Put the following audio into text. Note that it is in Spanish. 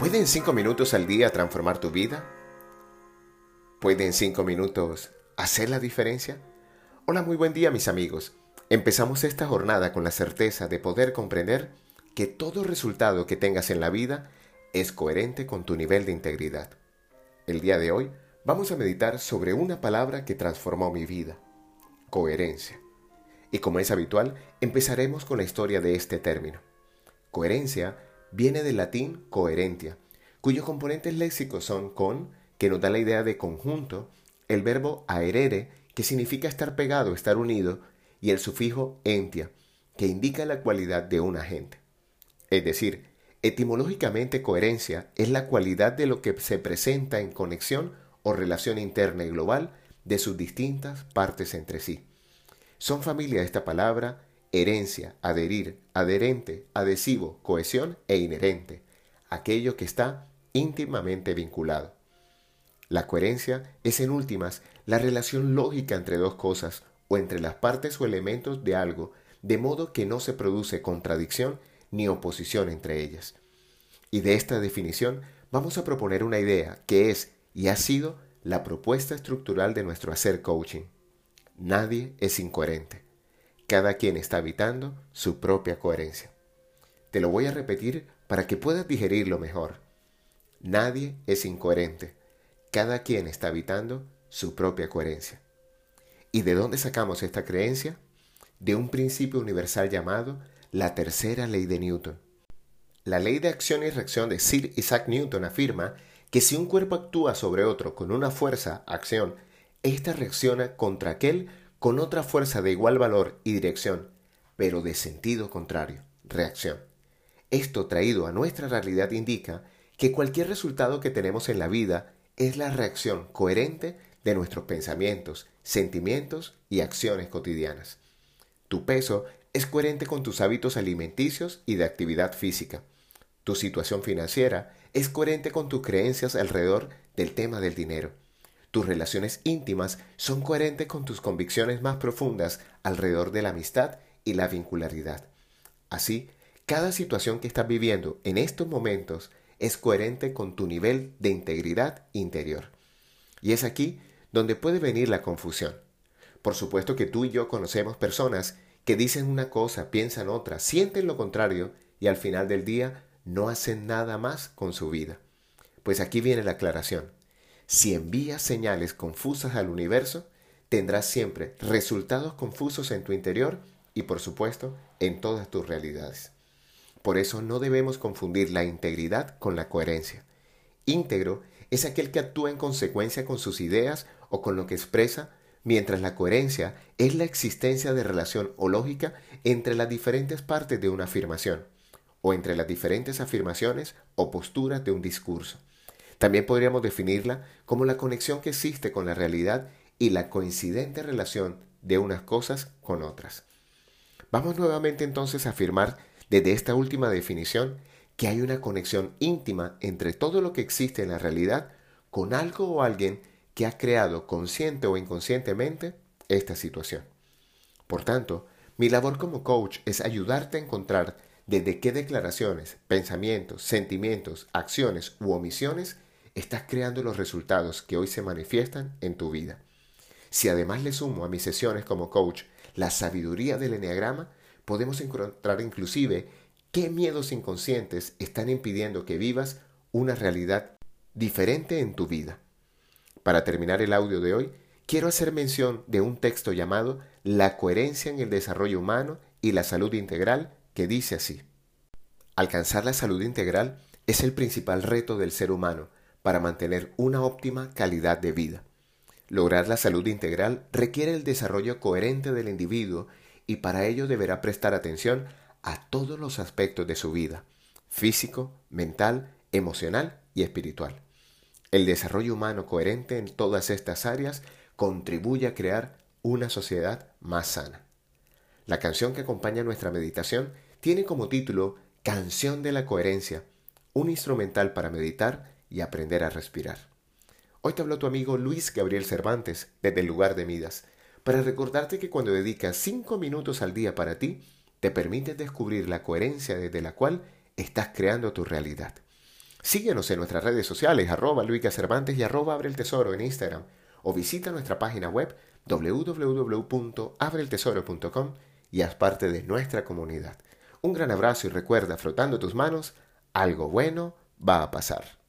¿Pueden cinco minutos al día transformar tu vida? ¿Pueden cinco minutos hacer la diferencia? Hola, muy buen día mis amigos. Empezamos esta jornada con la certeza de poder comprender que todo resultado que tengas en la vida es coherente con tu nivel de integridad. El día de hoy vamos a meditar sobre una palabra que transformó mi vida, coherencia. Y como es habitual, empezaremos con la historia de este término. Coherencia viene del latín coherentia, cuyos componentes léxicos son con, que nos da la idea de conjunto, el verbo aerere, que significa estar pegado, estar unido, y el sufijo entia, que indica la cualidad de un agente. Es decir, etimológicamente coherencia es la cualidad de lo que se presenta en conexión o relación interna y global de sus distintas partes entre sí. Son familia esta palabra herencia, adherir, adherente, adhesivo, cohesión e inherente, aquello que está íntimamente vinculado. La coherencia es en últimas la relación lógica entre dos cosas o entre las partes o elementos de algo, de modo que no se produce contradicción ni oposición entre ellas. Y de esta definición vamos a proponer una idea que es y ha sido la propuesta estructural de nuestro hacer coaching. Nadie es incoherente. Cada quien está habitando su propia coherencia. Te lo voy a repetir para que puedas digerirlo mejor. Nadie es incoherente. Cada quien está habitando su propia coherencia. ¿Y de dónde sacamos esta creencia? De un principio universal llamado la tercera ley de Newton. La ley de acción y reacción de Sir Isaac Newton afirma que si un cuerpo actúa sobre otro con una fuerza, acción, ésta reacciona contra aquel con otra fuerza de igual valor y dirección, pero de sentido contrario, reacción. Esto traído a nuestra realidad indica que cualquier resultado que tenemos en la vida es la reacción coherente de nuestros pensamientos, sentimientos y acciones cotidianas. Tu peso es coherente con tus hábitos alimenticios y de actividad física. Tu situación financiera es coherente con tus creencias alrededor del tema del dinero. Tus relaciones íntimas son coherentes con tus convicciones más profundas alrededor de la amistad y la vincularidad. Así, cada situación que estás viviendo en estos momentos es coherente con tu nivel de integridad interior. Y es aquí donde puede venir la confusión. Por supuesto que tú y yo conocemos personas que dicen una cosa, piensan otra, sienten lo contrario y al final del día no hacen nada más con su vida. Pues aquí viene la aclaración. Si envías señales confusas al universo, tendrás siempre resultados confusos en tu interior y por supuesto en todas tus realidades. Por eso no debemos confundir la integridad con la coherencia. Íntegro es aquel que actúa en consecuencia con sus ideas o con lo que expresa, mientras la coherencia es la existencia de relación o lógica entre las diferentes partes de una afirmación, o entre las diferentes afirmaciones o posturas de un discurso. También podríamos definirla como la conexión que existe con la realidad y la coincidente relación de unas cosas con otras. Vamos nuevamente entonces a afirmar desde esta última definición que hay una conexión íntima entre todo lo que existe en la realidad con algo o alguien que ha creado consciente o inconscientemente esta situación. Por tanto, mi labor como coach es ayudarte a encontrar desde qué declaraciones, pensamientos, sentimientos, acciones u omisiones estás creando los resultados que hoy se manifiestan en tu vida. Si además le sumo a mis sesiones como coach la sabiduría del enneagrama, podemos encontrar inclusive qué miedos inconscientes están impidiendo que vivas una realidad diferente en tu vida. Para terminar el audio de hoy, quiero hacer mención de un texto llamado La coherencia en el desarrollo humano y la salud integral, que dice así. Alcanzar la salud integral es el principal reto del ser humano, para mantener una óptima calidad de vida. Lograr la salud integral requiere el desarrollo coherente del individuo y para ello deberá prestar atención a todos los aspectos de su vida, físico, mental, emocional y espiritual. El desarrollo humano coherente en todas estas áreas contribuye a crear una sociedad más sana. La canción que acompaña nuestra meditación tiene como título Canción de la Coherencia, un instrumental para meditar y aprender a respirar. Hoy te habló tu amigo Luis Gabriel Cervantes desde el lugar de Midas, para recordarte que cuando dedicas cinco minutos al día para ti, te permite descubrir la coherencia desde la cual estás creando tu realidad. Síguenos en nuestras redes sociales, arroba Luica Cervantes y arroba Abre el Tesoro en Instagram, o visita nuestra página web www.abreeltesoro.com y haz parte de nuestra comunidad. Un gran abrazo y recuerda, frotando tus manos, algo bueno va a pasar.